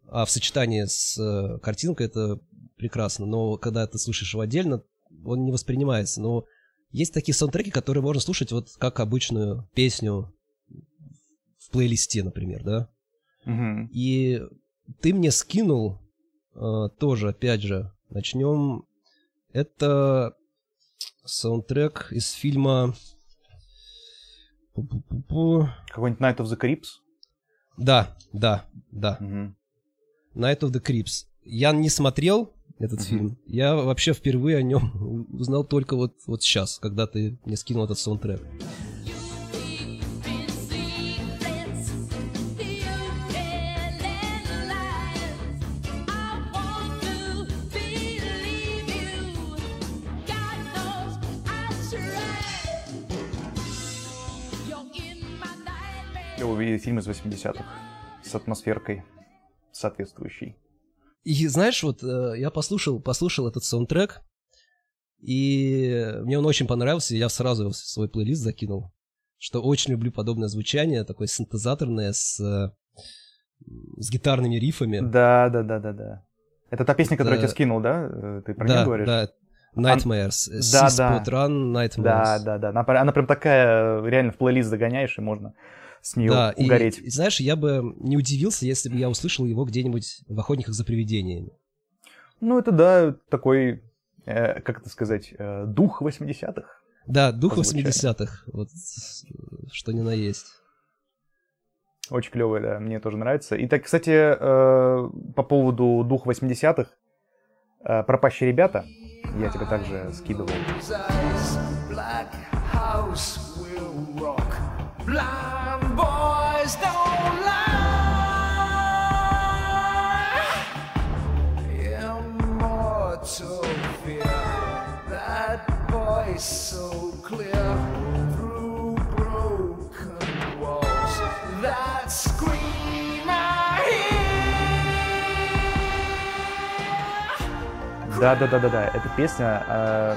А в сочетании с э, картинкой это прекрасно, но когда ты слушаешь его отдельно, он не воспринимается. Но есть такие саундтреки, которые можно слушать вот как обычную песню в плейлисте, например, да? Мгм. И ты мне скинул э, тоже, опять же, начнем. Это саундтрек из фильма... Какой-нибудь Night of the Crips. Да, да, да. Мгм. Night of the Crips. Я не смотрел этот Мгм. фильм. Я вообще впервые о нем узнал только вот, вот сейчас, когда ты мне скинул этот саундтрек. Я увидел фильм из 80-х с атмосферкой соответствующей. И знаешь, вот э, я послушал, послушал этот саундтрек, и мне он очень понравился, и я сразу его в свой плейлист закинул. Что очень люблю подобное звучание, такое синтезаторное, с, э, с гитарными рифами. Да, да, да, да, да. Это та песня, которую я Да. тебе скинул, да? Э, Ты про да, нее говоришь? да. Nightmares. да, Sea да. Spot Run, Nightmares. Да, да, да. Она, она прям такая, реально в плейлист загоняешь, и можно с нее Да, угореть. И, знаешь, я бы не удивился, если бы я услышал его где-нибудь в охотниках за привидениями. Ну, это, да, такой, э, как это сказать, э, дух 80-х. Да, дух По звучанию. 80-х, вот что ни на есть. Очень клевый, да, мне тоже нравится. И так, кстати, э, по поводу дух 80-х, э, пропащие ребята, я тебе также скидывал. Black house will rock. Blind That scream I hear. Да-да-да-да-да, эта песня э,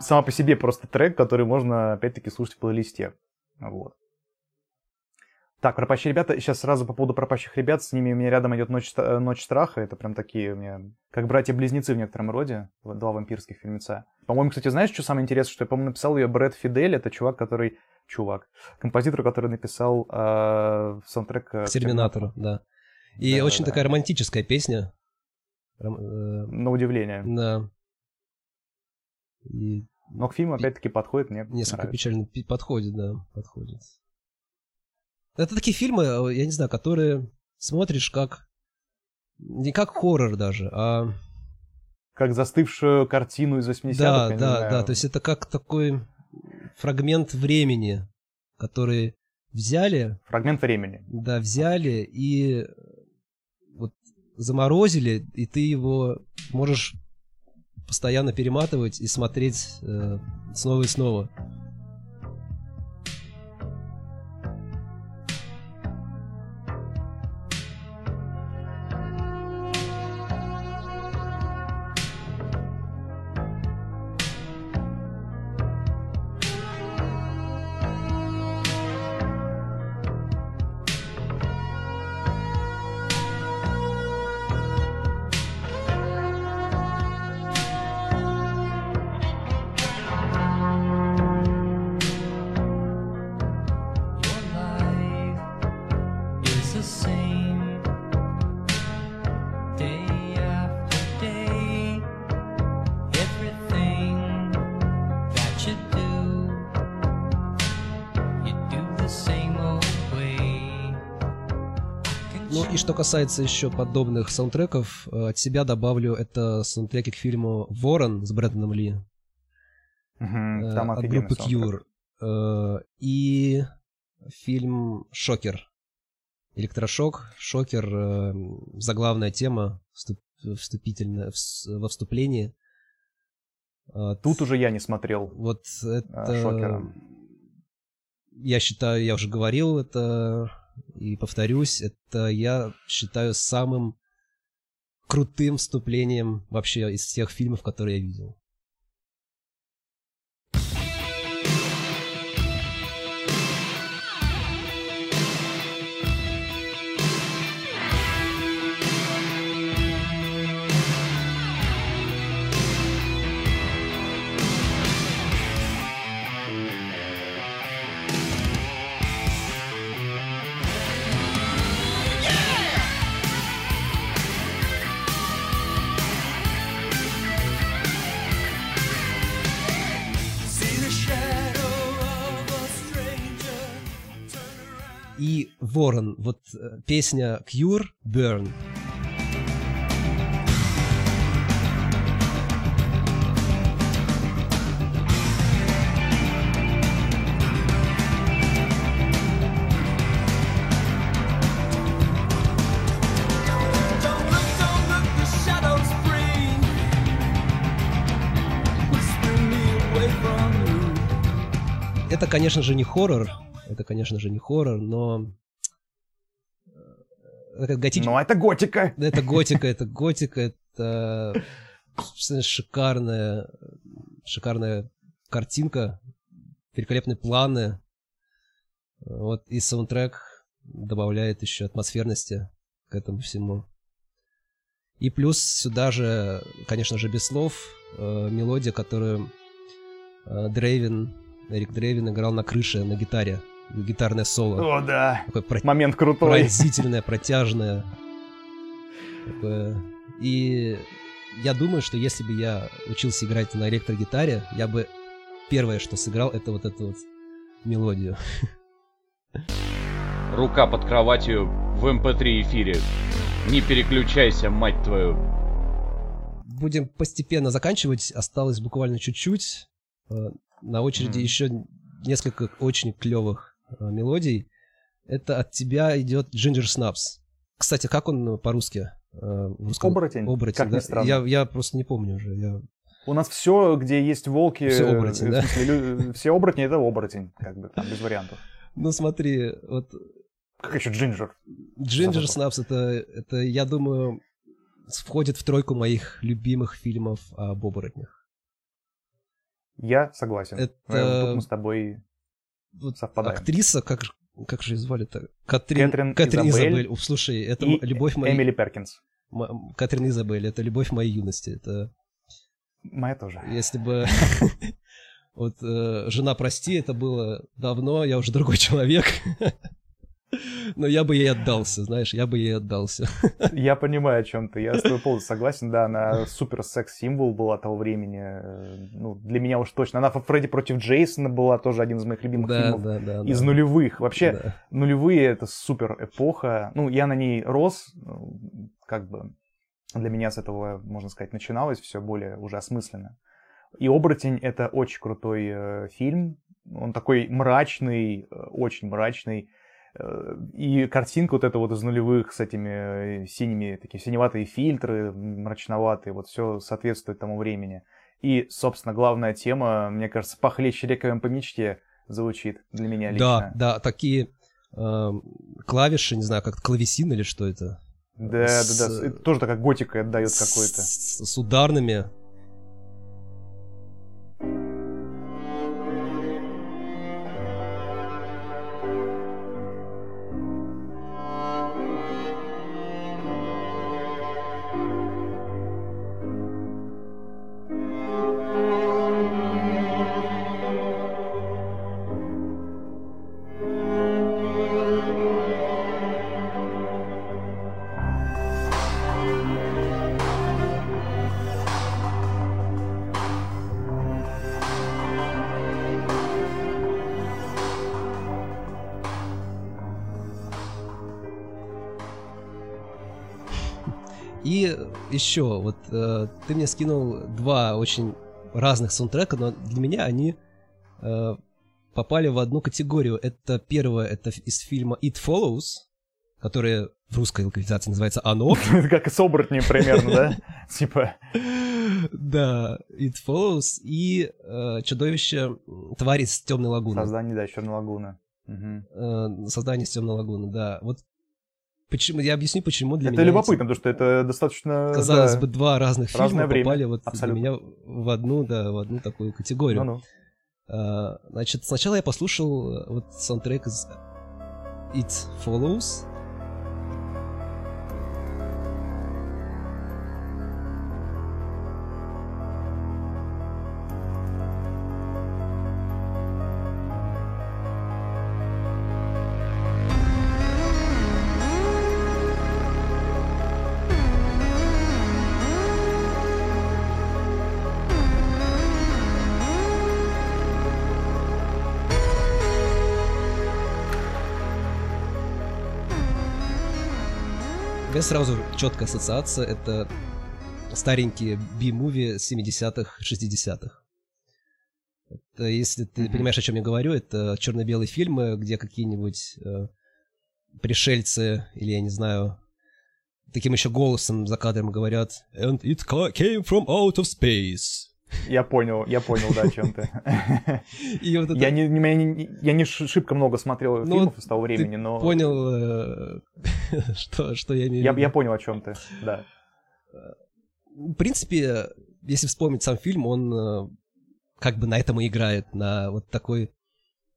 сама по себе просто трек, который можно, опять-таки, слушать в плейлисте. Вот. Так, пропащие ребята, сейчас сразу по поводу пропащих ребят, с ними у меня рядом идет Ночь, ста- Ночь страха, это прям такие у меня, как братья-близнецы в некотором роде, два вампирских фильмеца. По-моему, кстати, знаешь, что самое интересное, что я, по-моему, написал ее Брэд Фидель, это чувак, который, чувак, композитор, который написал э, саундтрек э, К к Терминатору, да. И Да, очень да. такая романтическая песня. Ром- э, На удивление. Да. И Но к фильму опять-таки подходит мне несколько нравится. печально подходит, да, подходит. Это такие фильмы, э, я не знаю, которые смотришь как... Не как хоррор даже, а... Как застывшую картину из 80-х, Да, да, да. То есть это как такой фрагмент времени, который взяли, Фрагмент времени. да, взяли и вот заморозили, и ты его можешь постоянно перематывать и смотреть э, снова и снова. Касается еще подобных саундтреков, э, от себя добавлю это саундтреки к фильму «Ворон» с Брэдоном Ли э, Там от группы. Cure. Э, И фильм «Шокер». Электрошок, «Шокер», заглавная тема вступ- вступительная, вс- во вступлении. Тут уже я не смотрел Вот это... Шокера. Я считаю, я уже говорил это и повторюсь, это я считаю самым крутым вступлением вообще из всех фильмов, которые я видел. И Ворон, вот э, песня Cure Burn. Конечно же, не хоррор. Это, конечно же, не хоррор, но... э, Это готич- Но это готика. Это готика, это готика, это шикарная, шикарная картинка, великолепные планы. Вот и саундтрек добавляет еще атмосферности к этому всему. И плюс сюда же, конечно же, без слов, э, мелодия, которую э, Дрейвен, Эрик Дрейвен играл на крыше на гитаре. Гитарное соло. О, да. Такое про- Момент крутой. пронзительное, протяжное. Такое. И я думаю, что если бы я учился играть на электрогитаре, я бы первое, что сыграл, это вот эту вот мелодию. Рука под кроватью в MP3 эфире. Не переключайся, мать твою. Будем постепенно заканчивать. Осталось буквально чуть-чуть. Э, На очереди Мгм. еще несколько очень клевых э, мелодий. Это от тебя идет Ginger Snaps. Кстати, как он по-русски? Э, в русском- Оборотень, Оборотень, как ни да? странно. Я, я просто не помню уже. Я... У нас все, где есть волки, Всё э, оборотень, да? смысле, лю- все оборотни это оборотень, как бы там без вариантов. Ну смотри, вот Как еще Джинджер? Что Snaps это, это, я думаю, входит в тройку моих любимых фильмов об оборотнях. Я согласен. Это- Э, Тут мы с тобой Вот совпадаем. актриса, как, как же ее звали-то? Катрин, Кэтрин Изабель Уф, слушай, это И любовь моей... Эмили Перкинс. м- Катрин Изабель, это любовь моей юности. Это Моя тоже. если бы... Вот э, «Жена, прости», это было давно, я уже другой человек. Но я бы ей отдался, знаешь, я бы ей отдался. Я понимаю, о чем ты. Я с тобой полностью согласен. Да, она супер секс-символ была того времени. Э, Ну, для меня уж точно. Она Фредди против Джейсона была тоже один из моих любимых Да, фильмов. да, да. Из да. нулевых. Вообще, Да. нулевые это супер эпоха. Ну, я на ней рос, ну, как бы для меня с этого, можно сказать, начиналось все более уже осмысленно. И «Оборотень» — это очень крутой э, фильм. Он такой мрачный, э, очень мрачный. Э, И картинка вот эта вот из нулевых с этими э, синими, такие синеватые фильтры, мрачноватые, вот все соответствует тому времени. И, собственно, главная тема, мне кажется, «Похлеще реками по мечте» звучит для меня лично. Да, да, такие эм, клавиши, не знаю, как клавесин или что это. Да, да, да. С- Это тоже такая готика отдает какой-то. С, с ударными. Ты мне скинул два очень разных саундтрека, но для меня они э, попали в одну категорию. Это первое, это из фильма It Follows, который в русской локализации называется «Оно». Как и с оборотнем примерно, да? Типа, Да, It Follows и э, чудовище м, Твари с темной лагуны. создание, да, Черной лагуны. Э, Создание с темной лагуны, да. Вот почему, я объясню, почему для Это меня эти, любопытно, потому что это достаточно... казалось да, бы, два разных фильма время, попали вот абсолютно. для меня в одну, да, в одну такую категорию. Ну-ну. А, Значит, сначала я послушал э, вот саундтрек из It Follows. Сразу четкая ассоциация. Это старенькие би-муви 70-х, 60-х. Это, если ты Мгм. понимаешь, о чем я говорю, это черно-белые фильмы, где какие-нибудь э, пришельцы, или я не знаю, таким еще голосом за кадром говорят «And it ca- came from out of space». Я понял, я понял, да, о чем ты. И вот это Я не, не- не- я не шибко много смотрел Ну, фильмов с того времени, но понял, э, что, что я имею в я, виду. я понял, о чем ты, да. В принципе, если вспомнить сам фильм, он э, как бы на этом и играет, на вот такой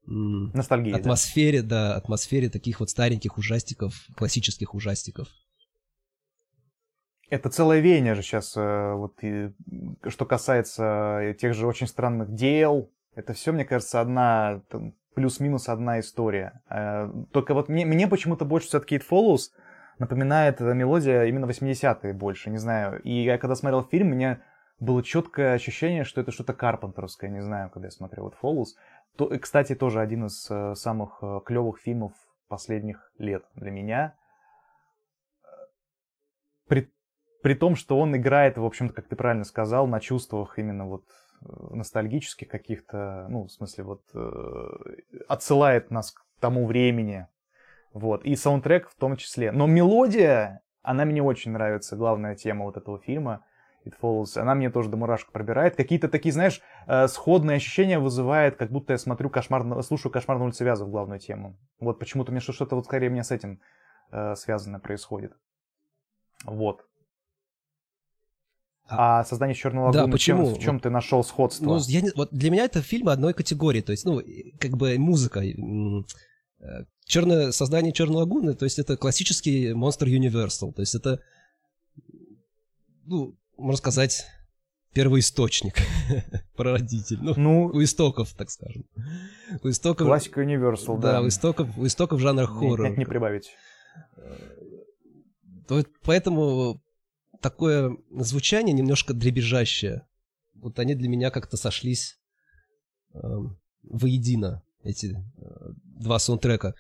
м, Ностальгия. да. атмосфере, да, атмосфере таких вот стареньких ужастиков, классических ужастиков. Это целое веяние же сейчас, вот, и, что касается тех же очень странных дел. Это все, мне кажется, одна, там, плюс-минус одна история. Э, Только вот мне, мне почему-то больше все-таки It Follows напоминает мелодия именно 80-е больше, не знаю. И я когда смотрел фильм, у меня было четкое ощущение, что это что-то карпентерское, не знаю, когда я смотрел It Follows. То, кстати, тоже один из э, самых клевых фильмов последних лет для меня. При при том, что он играет, в общем-то, как ты правильно сказал, на чувствах именно вот э, ностальгических каких-то, ну, в смысле, вот э, отсылает нас к тому времени. Вот. И саундтрек в том числе. Но мелодия, она мне очень нравится, главная тема вот этого фильма. It Follows, она мне тоже до мурашек пробирает. Какие-то такие, знаешь, э, сходные ощущения вызывает, как будто я смотрю кошмар, слушаю «Кошмар на улице Вязов» главную тему. Вот почему-то мне что- что-то вот скорее мне с этим э, связано происходит. Вот. А создание черной Да, лагуны, чем- почему? в чем ты нашел сходство? Ну, я не- вот для меня это фильмы одной категории, то есть, ну, как бы музыка. Черное создание Черной лагуны, то есть это классический монстр Universal, то есть это, ну, можно сказать, первоисточник, прародитель. Ну, Ну, у истоков, так скажем. У истоков... классика Universal, Да, да. у истоков, у истоков жанра Нет, хоррор. нет, не прибавить. То есть Поэтому такое звучание немножко дребезжащее. Вот они для меня как-то сошлись эм, воедино, эти э, два саундтрека.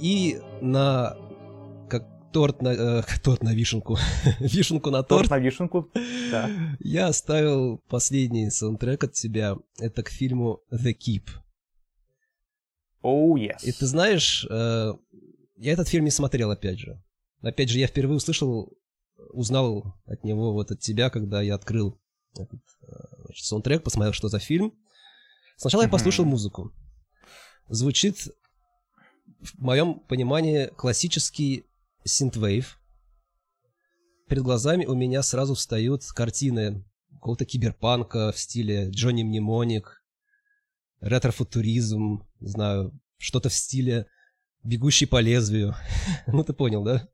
И на как торт на э, торт на вишенку, вишенку на Торт торт, на вишенку. Да. я оставил последний саундтрек от тебя. Это к фильму The Keep. Оу, yes. И ты знаешь, э, я этот фильм не смотрел, опять же. Опять же, я впервые услышал, узнал от него, вот от тебя, когда я открыл этот э, значит, саундтрек, посмотрел, что за фильм. Сначала я Мгм. послушал музыку. Звучит, в моем понимании, классический синтвейв. Перед глазами у меня сразу встают картины какого-то киберпанка в стиле Джонни Мнемоник, ретро-футуризм, не знаю, что-то в стиле «Бегущий по лезвию». ну, ты понял, да?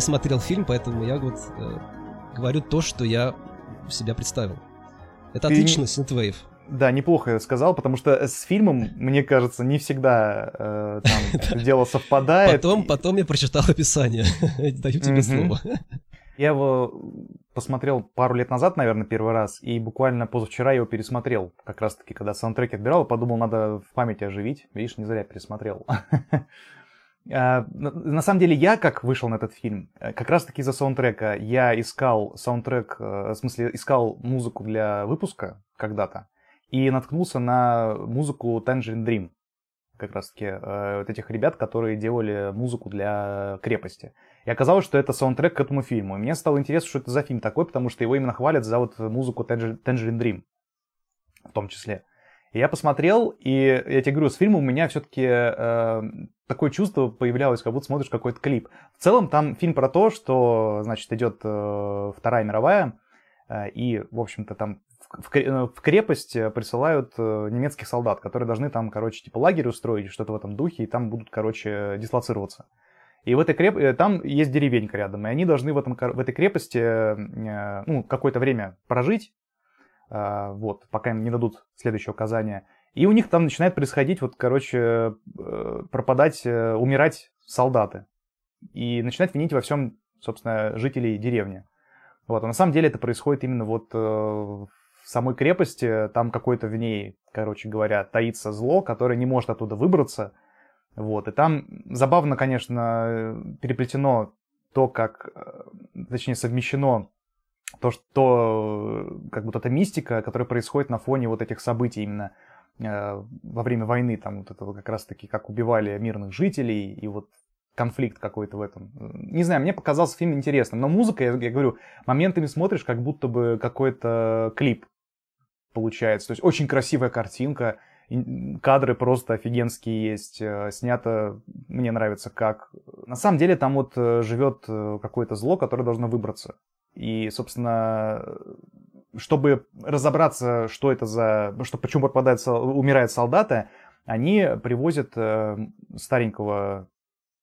Не смотрел фильм, поэтому я вот э, говорю то, что я себя представил. Это Ты отлично, синтвейв. Да, неплохо я сказал, потому что с фильмом, мне кажется, не всегда э, там дело совпадает. Потом, потом я прочитал описание. Даю тебе слово. Я его посмотрел пару лет назад, наверное, первый раз, и буквально позавчера я его пересмотрел. Как раз-таки, когда саундтреки отбирал, подумал, надо в памяти оживить. Видишь, не зря пересмотрел. А, На самом деле, я как вышел на этот фильм, э, как раз-таки из-за саундтрека. Я искал саундтрек, э, в смысле, искал музыку для выпуска когда-то, и наткнулся на музыку Tangerine Dream. Как раз-таки э, вот этих ребят, которые делали музыку для крепости. И оказалось, что это саундтрек к этому фильму. И мне стало интересно, что это за фильм такой, потому что его именно хвалят за вот музыку Tangerine Dream. В том числе. Я посмотрел, и я тебе говорю, с фильмом у меня все-таки такое чувство появлялось, как будто смотришь какой-то клип. В целом там фильм про то, что, значит, идет э, Вторая мировая, э, и, в общем-то, там в, э, в крепость э, присылают э, немецких солдат, которые должны там, короче, типа лагерь устроить, что-то в этом духе, и там будут, короче, дислоцироваться. И в этой креп... э, там есть деревенька рядом, и они должны в, этом... в этой крепости э, ну, какое-то время прожить, вот, пока им не дадут следующее указание. И у них там начинает происходить, вот, короче, э, пропадать, э, умирать солдаты. И начинать винить во всем, собственно, жителей деревни. Вот, а на самом деле это происходит именно вот э, в самой крепости, там какой-то в ней, короче говоря, таится зло, которое не может оттуда выбраться. Вот, и там забавно, конечно, переплетено то, как, точнее, совмещено то, что как будто эта мистика, которая происходит на фоне вот этих событий именно э, во время войны, там вот этого как раз-таки, как убивали мирных жителей, и вот конфликт какой-то в этом. Не знаю, мне показался фильм интересным, но музыка, я, я говорю, моментами смотришь, как будто бы какой-то клип получается. То есть очень красивая картинка, кадры просто офигенские есть, э, снято, мне нравится как. На самом деле там вот э, живет э, какое-то зло, которое должно выбраться. И, собственно, чтобы разобраться, что это за... что почему пропадают, сол- умирают солдаты, они привозят э, старенького,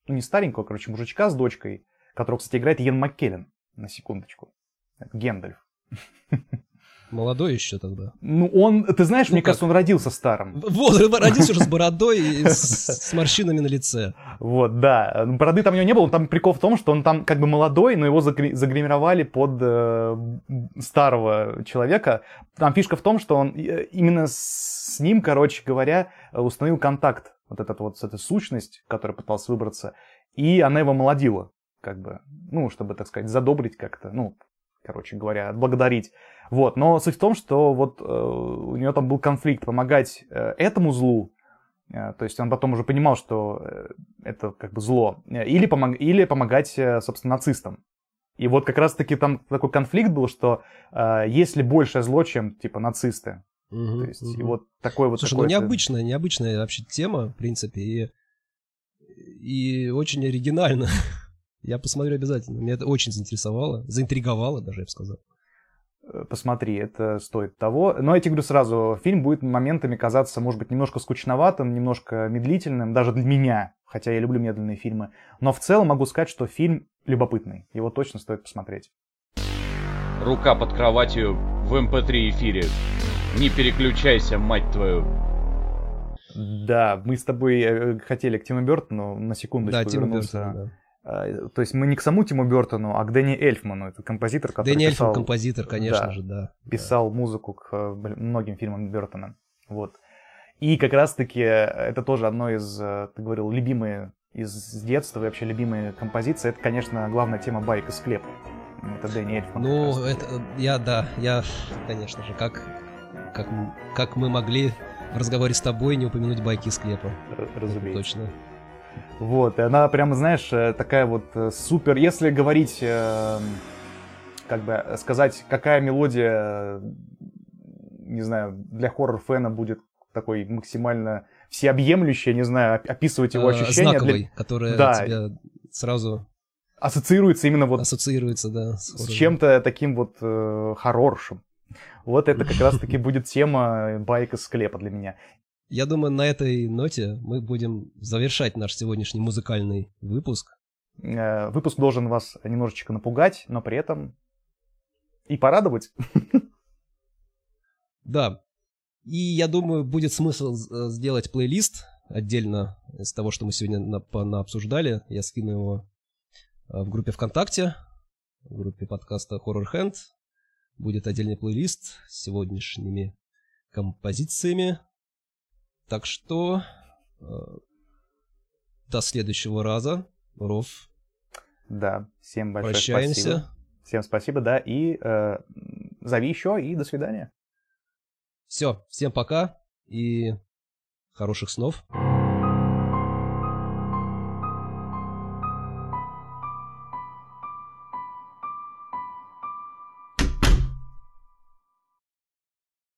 ну не старенького, короче, мужичка с дочкой, которого, кстати, играет Йен Маккеллен, на секундочку. Гендальф. Молодой еще тогда. Ну, он, ты знаешь, Ну мне как? кажется, он родился старым. Вот, родился уже с бородой и с, с морщинами на лице. Вот, да. Ну, Бороды там у него не было. Там прикол в том, что он там как бы молодой, но его загри- загримировали под э, старого человека. Там фишка в том, что он э, именно с ним, короче говоря, э, установил контакт. Вот этот вот, с этой сущность, которая пыталась выбраться. И она его молодила, как бы, ну, чтобы, так сказать, задобрить как-то, ну, короче говоря, отблагодарить. Вот, но суть в том, что вот э, у нее там был конфликт помогать э, этому злу, э, то есть он потом уже понимал, что э, это как бы зло, э, или, помог- или помогать, э, собственно, нацистам. И вот как раз-таки там такой конфликт был, что э, есть ли большее зло, чем, типа, нацисты. Мгм, То есть, и мгм. вот такой вот... Слушай, ну какой-то- необычная, необычная вообще тема, в принципе, и, и очень оригинально. Я посмотрю обязательно. Меня это очень заинтересовало, заинтриговало даже, я бы сказал. Э, Посмотри, это стоит того. Но я тебе говорю сразу, фильм будет моментами казаться, может быть, немножко скучноватым, немножко медлительным, даже для меня, хотя я люблю медленные фильмы. Но в целом могу сказать, что фильм любопытный. Его точно стоит посмотреть. Рука под кроватью в MP3 эфире. Не переключайся, мать твою. Да, мы с тобой э, хотели к Тиму Бертону на секундочку Да, вернуться. Бёртон, А, То есть мы не к самому Тиму Бертону, а к Дэнни Эльфману. Это композитор, да. который Дэнни писал, Эльфман композитор, конечно да, же, да. писал музыку к э, многим фильмам Бертона. Вот. И как раз-таки это тоже одно из, э, ты говорил, любимые из детства и вообще любимые композиции. Это, конечно, главная тема «Байк из склепа». Это Дэнни Эльфман. Ну, это я, да, я, конечно же, как, как, как мы могли в разговоре с тобой не упомянуть байки склепа. Разумеется. Точно. Вот, и она прямо, знаешь, э, такая вот э, супер... Если говорить, э, как бы сказать, какая мелодия, не знаю, для хоррор-фэна будет такой максимально всеобъемлющая, не знаю, оп- описывать его ощущения, для- Знаковый, которая Да. тебя сразу ассоциируется именно вот ассоциируется, да. с хоррором. чем-то таким вот э, хорроршим. Вот это как раз-таки будет тема байк из склепа для меня. Я думаю, на этой ноте мы будем завершать наш сегодняшний музыкальный выпуск. Э, Выпуск должен вас немножечко напугать, но при этом и порадовать. Да. И я думаю, будет смысл э, сделать плейлист отдельно из того, что мы сегодня на, по- обсуждали. Я скину его э, в группе ВКонтакте, в группе подкаста Horror Hand. Будет отдельный плейлист с сегодняшними композициями. Так что э, до следующего раза. Ров, Да, всем большое прощаемся. спасибо. Всем спасибо, да, и э, зови еще, и до свидания. Все, всем пока и хороших снов.